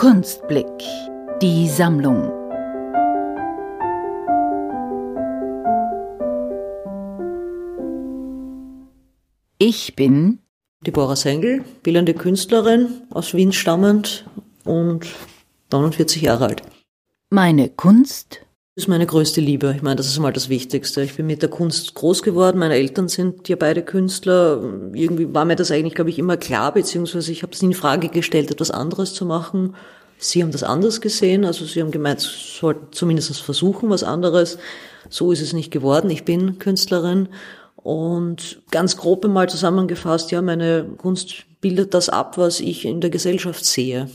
Kunstblick. Die Sammlung. Ich bin Deborah Sengel, bildende Künstlerin, aus Wien stammend und 49 Jahre alt. Meine Kunst ist meine größte Liebe. Ich meine, das ist mal das Wichtigste. Ich bin mit der Kunst groß geworden. Meine Eltern sind ja beide Künstler. Irgendwie war mir das eigentlich, glaube ich, immer klar, beziehungsweise ich habe es nie in Frage gestellt, etwas anderes zu machen. Sie haben das anders gesehen. Also sie haben gemeint, sie sollten zumindest versuchen, was anderes. So ist es nicht geworden. Ich bin Künstlerin. Und ganz grob einmal zusammengefasst, ja, meine Kunst bildet das ab, was ich in der Gesellschaft sehe.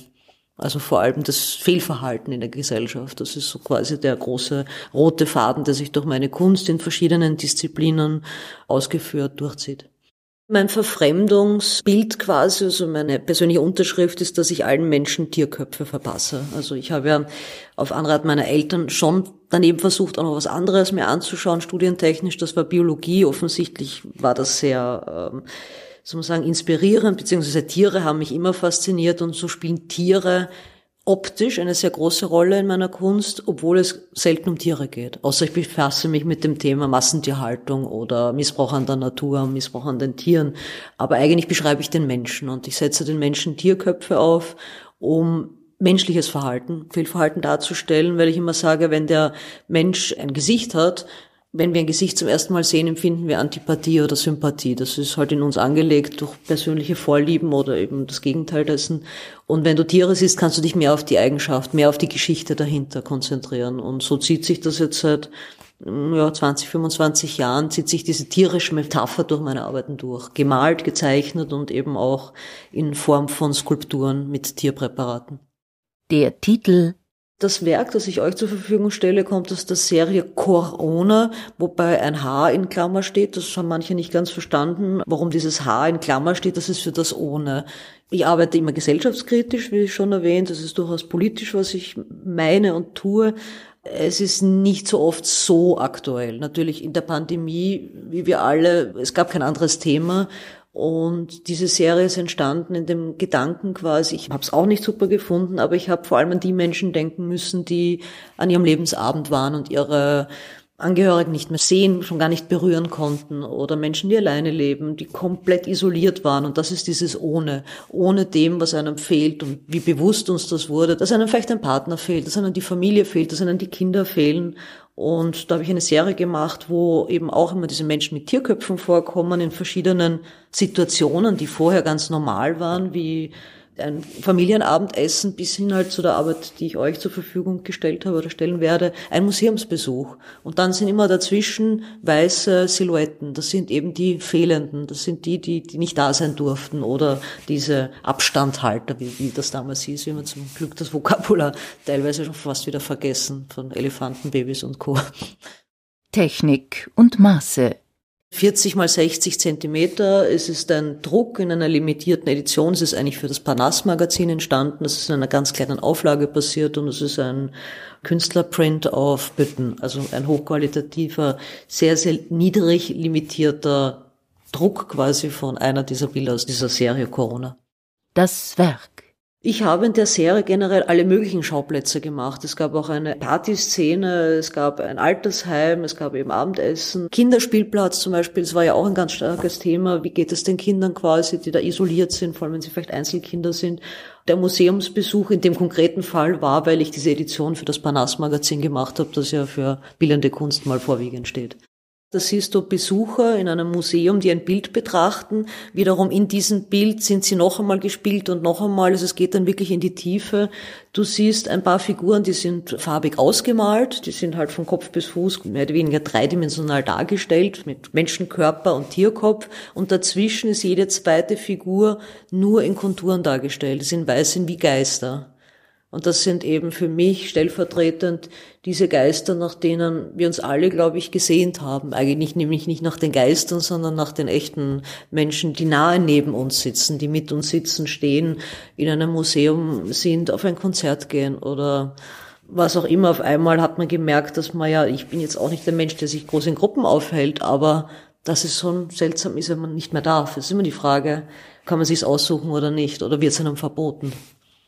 Also vor allem das Fehlverhalten in der Gesellschaft. Das ist so quasi der große rote Faden, der sich durch meine Kunst in verschiedenen Disziplinen ausgeführt durchzieht. Mein Verfremdungsbild quasi, also meine persönliche Unterschrift ist, dass ich allen Menschen Tierköpfe verpasse. Also ich habe ja auf Anrat meiner Eltern schon daneben versucht, auch noch was anderes mir anzuschauen, studientechnisch. Das war Biologie. Offensichtlich war das sehr, ähm, soll man sagen, inspirierend, beziehungsweise Tiere haben mich immer fasziniert und so spielen Tiere optisch eine sehr große Rolle in meiner Kunst, obwohl es selten um Tiere geht. Außer ich befasse mich mit dem Thema Massentierhaltung oder Missbrauch an der Natur, Missbrauch an den Tieren. Aber eigentlich beschreibe ich den Menschen und ich setze den Menschen Tierköpfe auf, um menschliches Verhalten, Fehlverhalten darzustellen, weil ich immer sage, wenn der Mensch ein Gesicht hat, wenn wir ein Gesicht zum ersten Mal sehen, empfinden wir Antipathie oder Sympathie. Das ist halt in uns angelegt durch persönliche Vorlieben oder eben das Gegenteil dessen. Und wenn du Tiere siehst, kannst du dich mehr auf die Eigenschaft, mehr auf die Geschichte dahinter konzentrieren. Und so zieht sich das jetzt seit ja, 20, 25 Jahren, zieht sich diese tierische Metapher durch meine Arbeiten durch. Gemalt, gezeichnet und eben auch in Form von Skulpturen mit Tierpräparaten. Der Titel das Werk, das ich euch zur Verfügung stelle, kommt aus der Serie Corona, wobei ein H in Klammer steht. Das haben manche nicht ganz verstanden, warum dieses H in Klammer steht. Das ist für das ohne. Ich arbeite immer gesellschaftskritisch, wie schon erwähnt. Das ist durchaus politisch, was ich meine und tue. Es ist nicht so oft so aktuell. Natürlich in der Pandemie, wie wir alle, es gab kein anderes Thema und diese Serie ist entstanden in dem Gedanken quasi, ich habe es auch nicht super gefunden, aber ich habe vor allem an die Menschen denken müssen, die an ihrem Lebensabend waren und ihre Angehörigen nicht mehr sehen, schon gar nicht berühren konnten oder Menschen, die alleine leben, die komplett isoliert waren. Und das ist dieses ohne, ohne dem, was einem fehlt und wie bewusst uns das wurde, dass einem vielleicht ein Partner fehlt, dass einem die Familie fehlt, dass einem die Kinder fehlen. Und da habe ich eine Serie gemacht, wo eben auch immer diese Menschen mit Tierköpfen vorkommen in verschiedenen Situationen, die vorher ganz normal waren, wie ein Familienabendessen bis hin halt zu der Arbeit, die ich euch zur Verfügung gestellt habe oder stellen werde, ein Museumsbesuch. Und dann sind immer dazwischen weiße Silhouetten. Das sind eben die Fehlenden. Das sind die, die, die nicht da sein durften oder diese Abstandhalter, wie, wie das damals hieß, wie man zum Glück das Vokabular teilweise schon fast wieder vergessen von Elefanten, Babys und Co. Technik und Maße 40 mal 60 Zentimeter. Es ist ein Druck in einer limitierten Edition. Es ist eigentlich für das Panas-Magazin entstanden. Das ist in einer ganz kleinen Auflage passiert und es ist ein Künstlerprint auf Bütten. Also ein hochqualitativer, sehr, sehr niedrig limitierter Druck quasi von einer dieser Bilder aus dieser Serie Corona. Das Werk. Ich habe in der Serie generell alle möglichen Schauplätze gemacht. Es gab auch eine Partyszene, es gab ein Altersheim, es gab eben Abendessen. Kinderspielplatz zum Beispiel, das war ja auch ein ganz starkes Thema. Wie geht es den Kindern quasi, die da isoliert sind, vor allem wenn sie vielleicht Einzelkinder sind? Der Museumsbesuch in dem konkreten Fall war, weil ich diese Edition für das Panas-Magazin gemacht habe, das ja für bildende Kunst mal vorwiegend steht. Da siehst du Besucher in einem Museum, die ein Bild betrachten. Wiederum in diesem Bild sind sie noch einmal gespielt und noch einmal. Also es geht dann wirklich in die Tiefe. Du siehst ein paar Figuren, die sind farbig ausgemalt. Die sind halt von Kopf bis Fuß mehr oder weniger dreidimensional dargestellt mit Menschenkörper und Tierkopf. Und dazwischen ist jede zweite Figur nur in Konturen dargestellt. Die sind weiß sind wie Geister. Und das sind eben für mich stellvertretend diese Geister, nach denen wir uns alle, glaube ich, gesehnt haben. Eigentlich nämlich nicht nach den Geistern, sondern nach den echten Menschen, die nahe neben uns sitzen, die mit uns sitzen, stehen, in einem Museum sind, auf ein Konzert gehen oder was auch immer. Auf einmal hat man gemerkt, dass man ja, ich bin jetzt auch nicht der Mensch, der sich groß in Gruppen aufhält, aber dass es schon seltsam ist, wenn man nicht mehr darf. Es ist immer die Frage, kann man sich's aussuchen oder nicht, oder wird es einem verboten?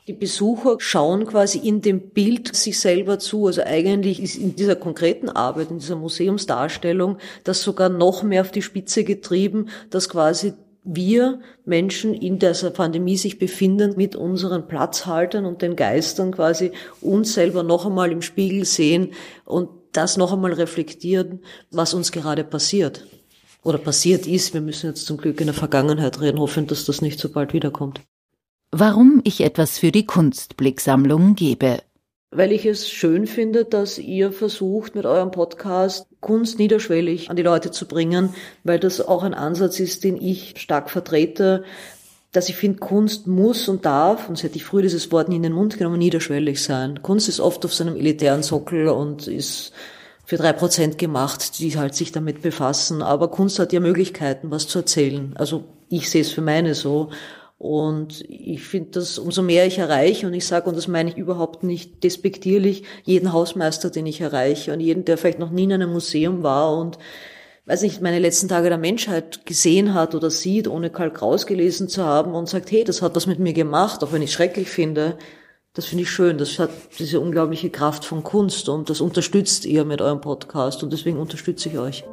Die Besucher schauen quasi in dem Bild sich selber zu. Also eigentlich ist in dieser konkreten Arbeit, in dieser Museumsdarstellung, das sogar noch mehr auf die Spitze getrieben, dass quasi wir Menschen in dieser Pandemie sich befinden, mit unseren Platzhaltern und den Geistern quasi uns selber noch einmal im Spiegel sehen und das noch einmal reflektieren, was uns gerade passiert oder passiert ist. Wir müssen jetzt zum Glück in der Vergangenheit reden, hoffen, dass das nicht so bald wiederkommt. Warum ich etwas für die Kunstblicksammlung gebe. Weil ich es schön finde, dass ihr versucht, mit eurem Podcast Kunst niederschwellig an die Leute zu bringen, weil das auch ein Ansatz ist, den ich stark vertrete, dass ich finde, Kunst muss und darf, und hätte ich früher dieses Wort nie in den Mund genommen, niederschwellig sein. Kunst ist oft auf so einem elitären Sockel und ist für drei Prozent gemacht, die halt sich damit befassen. Aber Kunst hat ja Möglichkeiten, was zu erzählen. Also ich sehe es für meine so. Und ich finde das, umso mehr ich erreiche, und ich sage, und das meine ich überhaupt nicht despektierlich, jeden Hausmeister, den ich erreiche und jeden, der vielleicht noch nie in einem Museum war und weiß nicht, meine letzten Tage der Menschheit gesehen hat oder sieht, ohne Karl Kraus gelesen zu haben und sagt, hey, das hat was mit mir gemacht, auch wenn ich schrecklich finde. Das finde ich schön. Das hat diese unglaubliche Kraft von Kunst und das unterstützt ihr mit eurem Podcast und deswegen unterstütze ich euch.